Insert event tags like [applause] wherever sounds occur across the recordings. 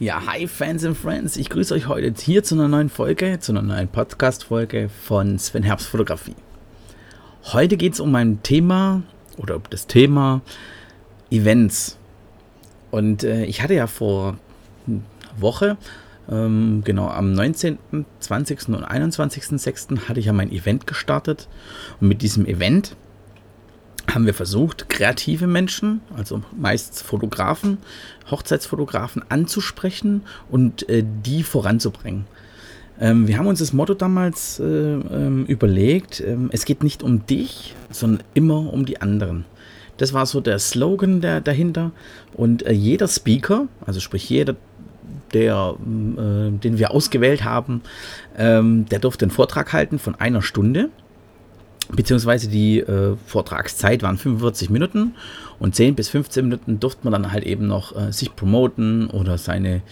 Ja, hi Fans and Friends, ich grüße euch heute hier zu einer neuen Folge, zu einer neuen Podcast-Folge von Sven Herbst Fotografie. Heute geht es um mein Thema oder um das Thema Events. Und äh, ich hatte ja vor einer Woche, ähm, genau am 19., 20. und 21.06. hatte ich ja mein Event gestartet. Und mit diesem Event haben wir versucht, kreative Menschen, also meist Fotografen, Hochzeitsfotografen anzusprechen und äh, die voranzubringen. Ähm, wir haben uns das Motto damals äh, ähm, überlegt, ähm, es geht nicht um dich, sondern immer um die anderen. Das war so der Slogan der, dahinter. Und äh, jeder Speaker, also sprich jeder, der, äh, den wir ausgewählt haben, ähm, der durfte einen Vortrag halten von einer Stunde beziehungsweise die äh, Vortragszeit waren 45 Minuten und 10 bis 15 Minuten durfte man dann halt eben noch äh, sich promoten oder seine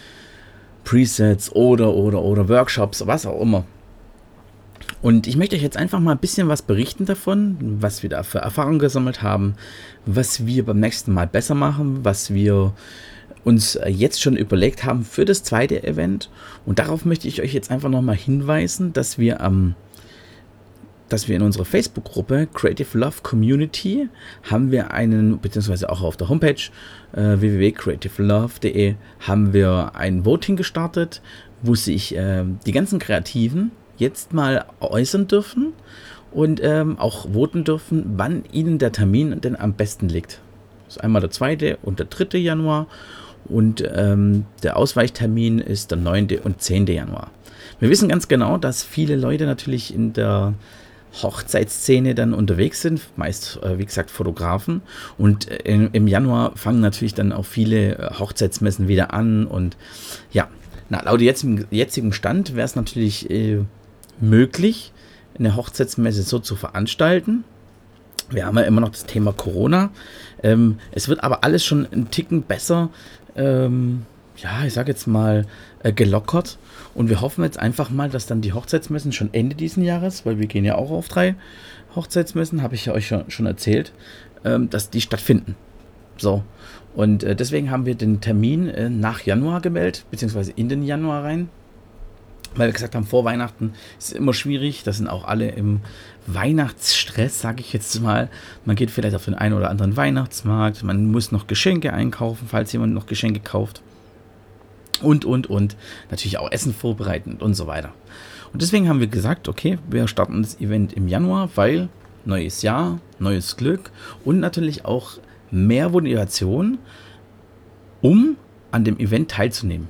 Presets oder oder oder Workshops, was auch immer. Und ich möchte euch jetzt einfach mal ein bisschen was berichten davon, was wir da für Erfahrungen gesammelt haben, was wir beim nächsten Mal besser machen, was wir uns äh, jetzt schon überlegt haben für das zweite Event. Und darauf möchte ich euch jetzt einfach nochmal hinweisen, dass wir am dass wir in unserer Facebook-Gruppe Creative Love Community haben wir einen, beziehungsweise auch auf der Homepage äh, www.creativelove.de haben wir ein Voting gestartet, wo sich äh, die ganzen Kreativen jetzt mal äußern dürfen und ähm, auch voten dürfen, wann ihnen der Termin denn am besten liegt. Das ist einmal der 2. und der 3. Januar und ähm, der Ausweichtermin ist der 9. und 10. Januar. Wir wissen ganz genau, dass viele Leute natürlich in der Hochzeitsszene dann unterwegs sind, meist äh, wie gesagt Fotografen. Und äh, im Januar fangen natürlich dann auch viele äh, Hochzeitsmessen wieder an. Und ja, na, laut jetzigem, jetzigem Stand wäre es natürlich äh, möglich, eine Hochzeitsmesse so zu veranstalten. Wir haben ja immer noch das Thema Corona. Ähm, es wird aber alles schon ein Ticken besser. Ähm, ja, ich sage jetzt mal, äh, gelockert. Und wir hoffen jetzt einfach mal, dass dann die Hochzeitsmessen schon Ende diesen Jahres, weil wir gehen ja auch auf drei Hochzeitsmessen, habe ich ja euch schon, erzählt, ähm, dass die stattfinden. So. Und äh, deswegen haben wir den Termin äh, nach Januar gemeldet, beziehungsweise in den Januar rein. Weil wir gesagt haben, vor Weihnachten ist immer schwierig. Da sind auch alle im Weihnachtsstress, sage ich jetzt mal. Man geht vielleicht auf den einen oder anderen Weihnachtsmarkt. Man muss noch Geschenke einkaufen, falls jemand noch Geschenke kauft und, und, und. Natürlich auch Essen vorbereiten und so weiter. Und deswegen haben wir gesagt, okay, wir starten das Event im Januar, weil neues Jahr, neues Glück und natürlich auch mehr Motivation, um an dem Event teilzunehmen.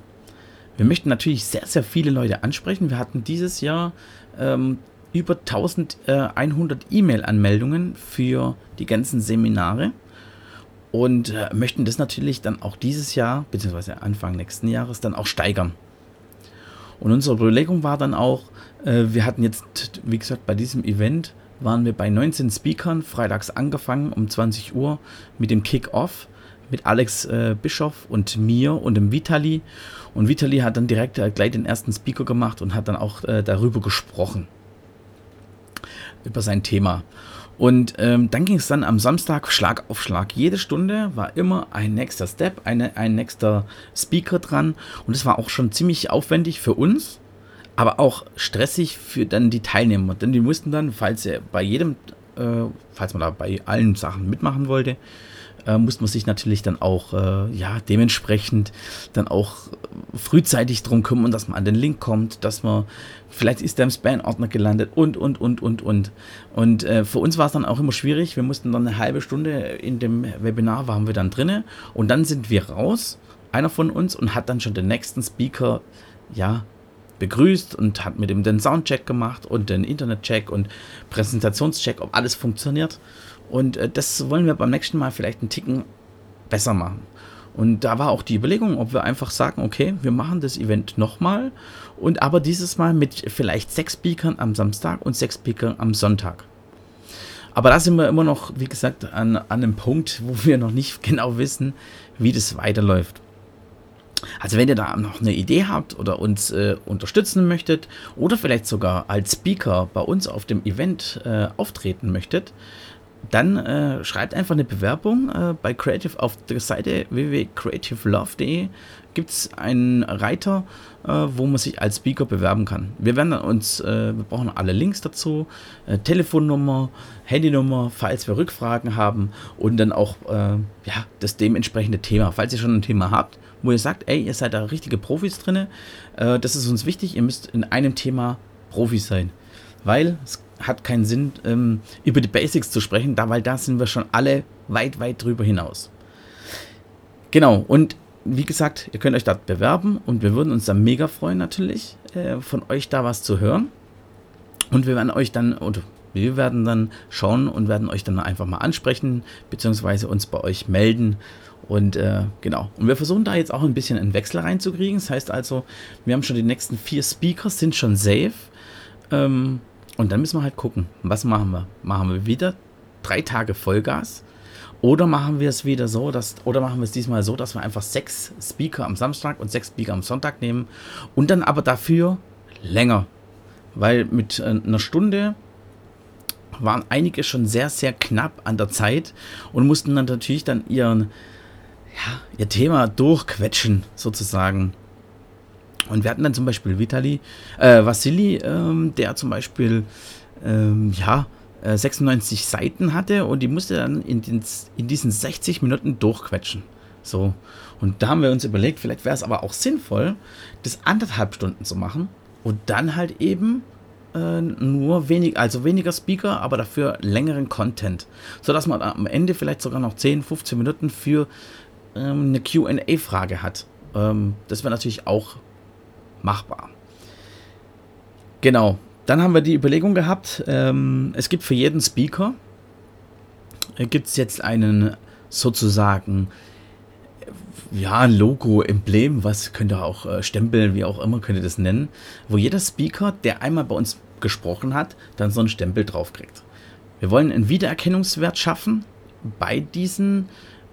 Wir möchten natürlich sehr, sehr viele Leute ansprechen. Wir hatten dieses Jahr ähm, über 1100 E-Mail-Anmeldungen für die ganzen Seminare und äh, möchten das natürlich dann auch dieses Jahr, beziehungsweise Anfang nächsten Jahres, dann auch steigern. Und unsere Überlegung war dann auch, äh, wir hatten jetzt, wie gesagt, bei diesem Event waren wir bei 19 Speakern, freitags angefangen um 20 Uhr mit dem Kick-Off mit Alex äh, Bischoff und mir und dem Vitali. Und Vitali hat dann direkt äh, gleich den ersten Speaker gemacht und hat dann auch äh, darüber gesprochen. Über sein Thema. Und ähm, dann ging es dann am Samstag Schlag auf Schlag. Jede Stunde war immer ein nächster Step, eine, ein nächster Speaker dran. Und es war auch schon ziemlich aufwendig für uns, aber auch stressig für dann die Teilnehmer. Denn die mussten dann, falls bei jedem, äh, falls man da bei allen Sachen mitmachen wollte, äh, muss man sich natürlich dann auch äh, ja, dementsprechend dann auch frühzeitig drum kümmern, dass man an den Link kommt, dass man, vielleicht ist der im Spam-Ordner gelandet und, und, und, und, und. Und äh, für uns war es dann auch immer schwierig. Wir mussten dann eine halbe Stunde in dem Webinar waren wir dann drinne und dann sind wir raus, einer von uns, und hat dann schon den nächsten Speaker, ja, begrüßt und hat mit ihm den Soundcheck gemacht und den Internetcheck und Präsentationscheck, ob alles funktioniert. Und äh, das wollen wir beim nächsten Mal vielleicht einen Ticken besser machen. Und da war auch die Überlegung, ob wir einfach sagen, okay, wir machen das Event nochmal und aber dieses Mal mit vielleicht sechs Speakern am Samstag und sechs Speakern am Sonntag. Aber da sind wir immer noch, wie gesagt, an, an einem Punkt, wo wir noch nicht [laughs] genau wissen, wie das weiterläuft. Also wenn ihr da noch eine Idee habt oder uns äh, unterstützen möchtet oder vielleicht sogar als Speaker bei uns auf dem Event äh, auftreten möchtet, dann äh, schreibt einfach eine Bewerbung äh, bei Creative auf der Seite www.creativelove.de gibt es einen Reiter, äh, wo man sich als Speaker bewerben kann. Wir werden uns, äh, wir brauchen alle Links dazu, Telefonnummer, Handynummer, falls wir Rückfragen haben und dann auch ja, das dementsprechende Thema. Falls ihr schon ein Thema habt, wo ihr sagt, ey, ihr seid da richtige Profis drin, das ist uns wichtig, ihr müsst in einem Thema Profis sein. Weil es hat keinen Sinn, ähm, über die Basics zu sprechen, da, weil da sind wir schon alle weit, weit drüber hinaus. Genau, und wie gesagt, ihr könnt euch dort bewerben und wir würden uns da mega freuen natürlich, äh, von euch da was zu hören. Und wir werden euch dann, oder wir werden dann schauen und werden euch dann einfach mal ansprechen, beziehungsweise uns bei euch melden. Und äh, genau. Und wir versuchen da jetzt auch ein bisschen einen Wechsel reinzukriegen. Das heißt also, wir haben schon die nächsten vier Speakers, sind schon safe. Ähm, und dann müssen wir halt gucken, was machen wir? Machen wir wieder drei Tage Vollgas? Oder machen wir es wieder so, dass, oder machen wir es diesmal so, dass wir einfach sechs Speaker am Samstag und sechs Speaker am Sonntag nehmen und dann aber dafür länger. Weil mit äh, einer Stunde waren einige schon sehr, sehr knapp an der Zeit und mussten dann natürlich dann ihren, ja, ihr Thema durchquetschen, sozusagen. Und wir hatten dann zum Beispiel Vitali, äh, Vassili, ähm, der zum Beispiel, ähm, ja, 96 äh, Seiten hatte und die musste dann in, den, in diesen 60 Minuten durchquetschen. So. Und da haben wir uns überlegt, vielleicht wäre es aber auch sinnvoll, das anderthalb Stunden zu machen und dann halt eben äh, nur wenig, also weniger Speaker, aber dafür längeren Content. Sodass man am Ende vielleicht sogar noch 10, 15 Minuten für ähm, eine QA-Frage hat. Ähm, das wäre natürlich auch machbar. Genau. Dann haben wir die Überlegung gehabt, ähm, es gibt für jeden Speaker, äh, gibt es jetzt einen sozusagen, ja, Logo, Emblem, was könnt ihr auch äh, Stempel, wie auch immer, könnt ihr das nennen, wo jeder Speaker, der einmal bei uns gesprochen hat, dann so einen Stempel drauf kriegt. Wir wollen einen Wiedererkennungswert schaffen bei diesen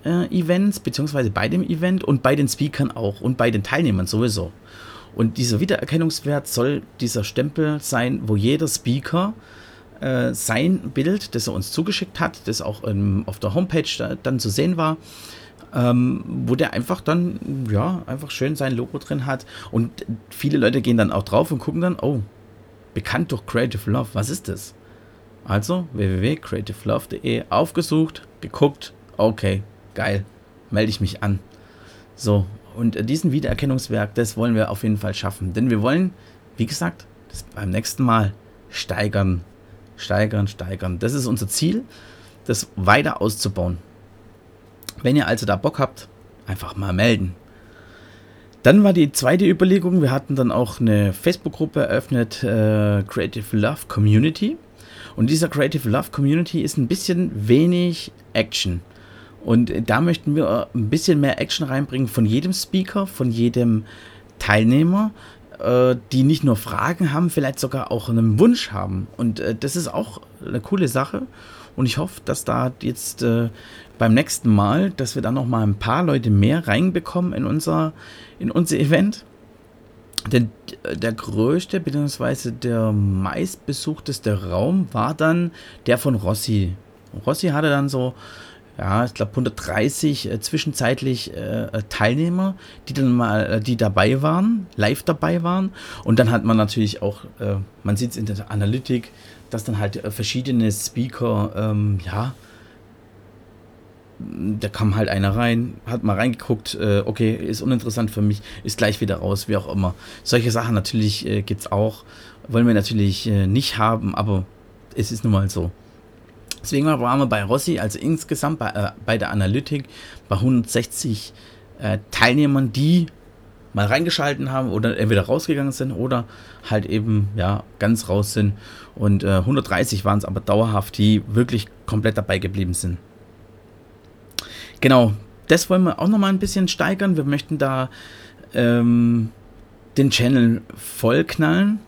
äh, Events, beziehungsweise bei dem Event und bei den Speakern auch und bei den Teilnehmern sowieso. Und dieser Wiedererkennungswert soll dieser Stempel sein, wo jeder Speaker äh, sein Bild, das er uns zugeschickt hat, das auch ähm, auf der Homepage da, dann zu sehen war, ähm, wo der einfach dann, ja, einfach schön sein Logo drin hat. Und viele Leute gehen dann auch drauf und gucken dann, oh, bekannt durch Creative Love, was ist das? Also www.creativelove.de aufgesucht, geguckt, okay, geil, melde ich mich an. So, und diesen Wiedererkennungswerk, das wollen wir auf jeden Fall schaffen. Denn wir wollen, wie gesagt, das beim nächsten Mal steigern. Steigern, steigern. Das ist unser Ziel, das weiter auszubauen. Wenn ihr also da Bock habt, einfach mal melden. Dann war die zweite Überlegung, wir hatten dann auch eine Facebook-Gruppe eröffnet, äh, Creative Love Community. Und dieser Creative Love Community ist ein bisschen wenig Action. Und da möchten wir ein bisschen mehr Action reinbringen von jedem Speaker, von jedem Teilnehmer, äh, die nicht nur Fragen haben, vielleicht sogar auch einen Wunsch haben. Und äh, das ist auch eine coole Sache. Und ich hoffe, dass da jetzt äh, beim nächsten Mal, dass wir da noch mal ein paar Leute mehr reinbekommen in unser, in unser Event. Denn der größte bzw. der meistbesuchteste Raum war dann der von Rossi. Rossi hatte dann so ja, ich glaube 130 äh, zwischenzeitlich äh, äh, Teilnehmer, die dann mal, äh, die dabei waren, live dabei waren. Und dann hat man natürlich auch, äh, man sieht es in der Analytik, dass dann halt verschiedene Speaker, ähm, ja, da kam halt einer rein, hat mal reingeguckt, okay, ist uninteressant für mich, ist gleich wieder raus, wie auch immer. Solche Sachen natürlich äh, gibt es auch, wollen wir natürlich nicht haben, aber es ist nun mal so. Deswegen waren wir bei Rossi, also insgesamt bei, äh, bei der Analytik, bei 160 äh, Teilnehmern, die mal reingeschalten haben oder entweder rausgegangen sind oder halt eben ja ganz raus sind. Und äh, 130 waren es aber dauerhaft, die wirklich komplett dabei geblieben sind. Genau, das wollen wir auch nochmal ein bisschen steigern. Wir möchten da ähm, den Channel vollknallen.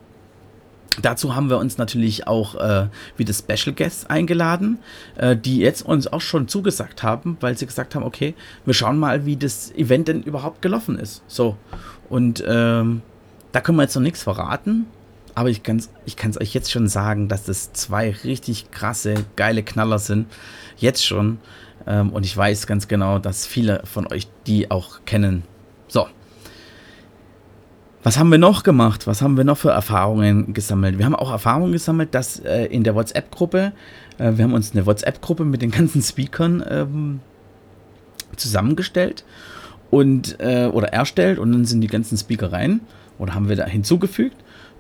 Dazu haben wir uns natürlich auch äh, wieder Special Guests eingeladen, äh, die jetzt uns auch schon zugesagt haben, weil sie gesagt haben, okay, wir schauen mal, wie das Event denn überhaupt gelaufen ist. So. Und ähm, da können wir jetzt noch nichts verraten, aber ich kann es ich euch jetzt schon sagen, dass das zwei richtig krasse, geile Knaller sind. Jetzt schon. Ähm, und ich weiß ganz genau, dass viele von euch die auch kennen. So. Was haben wir noch gemacht? Was haben wir noch für Erfahrungen gesammelt? Wir haben auch Erfahrungen gesammelt, dass äh, in der WhatsApp-Gruppe, äh, wir haben uns eine WhatsApp-Gruppe mit den ganzen Speakern ähm, zusammengestellt und äh, oder erstellt und dann sind die ganzen Speaker rein oder haben wir da hinzugefügt.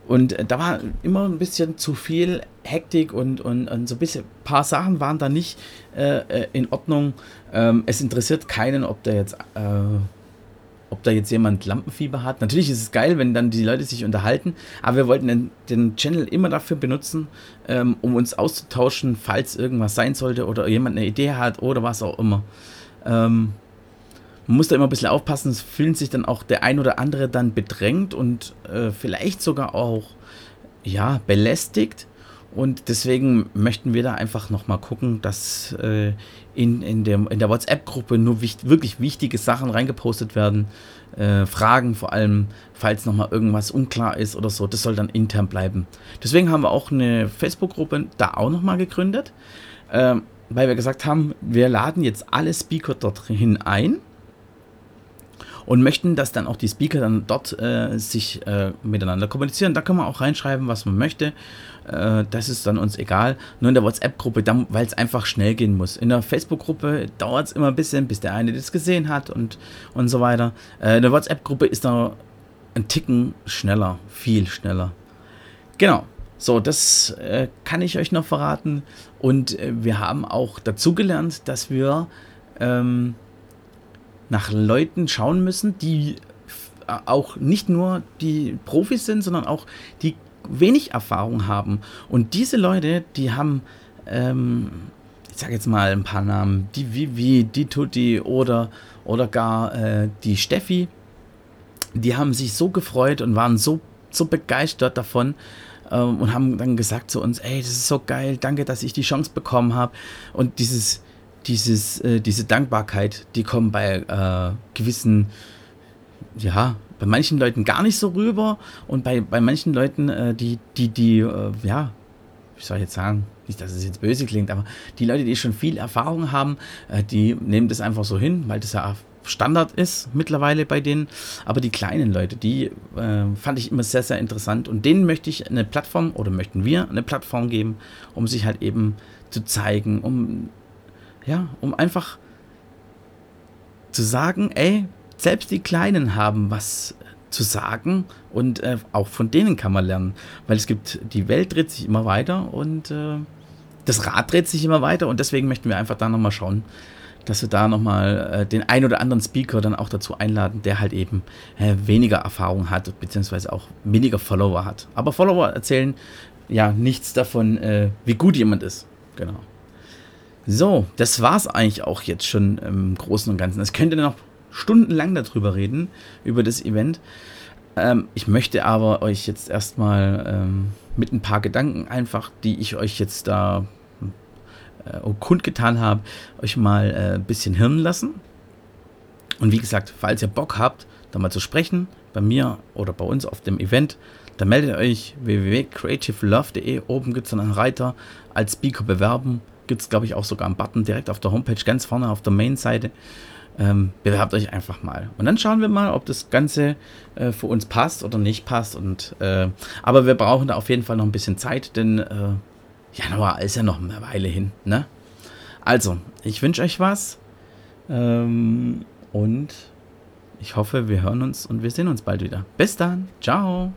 Und äh, da war immer ein bisschen zu viel Hektik und, und, und so ein bisschen, paar Sachen waren da nicht äh, äh, in Ordnung. Ähm, es interessiert keinen, ob da jetzt, ob da jetzt jemand Lampenfieber hat. Natürlich ist es geil, wenn dann die Leute sich unterhalten, aber wir wollten den, den Channel immer dafür benutzen, ähm, um uns auszutauschen, falls irgendwas sein sollte oder jemand eine Idee hat oder was auch immer. Ähm, man muss da immer ein bisschen aufpassen, es fühlt sich dann auch der ein oder andere dann bedrängt und äh, vielleicht sogar auch ja, belästigt. Und deswegen möchten wir da einfach nochmal gucken, dass äh, in, in, dem, in der WhatsApp-Gruppe nur wichtig, wirklich wichtige Sachen reingepostet werden. Äh, Fragen vor allem, falls nochmal irgendwas unklar ist oder so. Das soll dann intern bleiben. Deswegen haben wir auch eine Facebook-Gruppe da auch nochmal gegründet. Äh, weil wir gesagt haben, wir laden jetzt alle Speaker dorthin ein und möchten, dass dann auch die Speaker dann dort äh, sich äh, miteinander kommunizieren. Da kann man auch reinschreiben, was man möchte. Äh, das ist dann uns egal. Nur in der WhatsApp-Gruppe, weil es einfach schnell gehen muss. In der Facebook-Gruppe dauert es immer ein bisschen, bis der eine das gesehen hat und, und so weiter. Äh, in der WhatsApp-Gruppe ist da ein Ticken schneller, viel schneller. Genau. So, das äh, kann ich euch noch verraten. Und äh, wir haben auch dazugelernt, dass wir ähm, nach Leuten schauen müssen, die auch nicht nur die Profis sind, sondern auch die wenig Erfahrung haben. Und diese Leute, die haben, ähm, ich sage jetzt mal ein paar Namen, die Vivi, die Tutti oder, oder gar äh, die Steffi, die haben sich so gefreut und waren so, so begeistert davon, ähm, und haben dann gesagt zu uns, ey, das ist so geil, danke, dass ich die Chance bekommen habe. Und dieses, dieses, äh, diese Dankbarkeit, die kommt bei äh, gewissen, ja, bei manchen Leuten gar nicht so rüber und bei, bei manchen Leuten, äh, die, die, die, äh, ja, wie soll ich jetzt sagen, nicht, dass es jetzt böse klingt, aber die Leute, die schon viel Erfahrung haben, äh, die nehmen das einfach so hin, weil das ja Standard ist mittlerweile bei denen. Aber die kleinen Leute, die äh, fand ich immer sehr, sehr interessant. Und denen möchte ich eine Plattform oder möchten wir eine Plattform geben, um sich halt eben zu zeigen, um ja, um einfach zu sagen, ey, selbst die Kleinen haben was zu sagen und äh, auch von denen kann man lernen, weil es gibt, die Welt dreht sich immer weiter und äh, das Rad dreht sich immer weiter und deswegen möchten wir einfach da nochmal schauen, dass wir da nochmal äh, den ein oder anderen Speaker dann auch dazu einladen, der halt eben äh, weniger Erfahrung hat, beziehungsweise auch weniger Follower hat. Aber Follower erzählen ja nichts davon, äh, wie gut jemand ist. Genau. So, das war's eigentlich auch jetzt schon im Großen und Ganzen. Es könnte noch stundenlang darüber reden, über das Event. Ähm, ich möchte aber euch jetzt erstmal ähm, mit ein paar Gedanken einfach, die ich euch jetzt da äh, kundgetan habe, euch mal äh, ein bisschen hirnen lassen. Und wie gesagt, falls ihr Bock habt, da mal zu sprechen, bei mir oder bei uns auf dem Event, dann meldet euch www.creativelove.de. Oben gibt es einen Reiter als Speaker bewerben gibt es, glaube ich, auch sogar einen Button direkt auf der Homepage, ganz vorne auf der Main-Seite. Ähm, bewerbt euch einfach mal. Und dann schauen wir mal, ob das Ganze äh, für uns passt oder nicht passt. Und, äh, aber wir brauchen da auf jeden Fall noch ein bisschen Zeit, denn äh, Januar ist ja noch eine Weile hin. Ne? Also, ich wünsche euch was. Ähm, und ich hoffe, wir hören uns und wir sehen uns bald wieder. Bis dann. Ciao.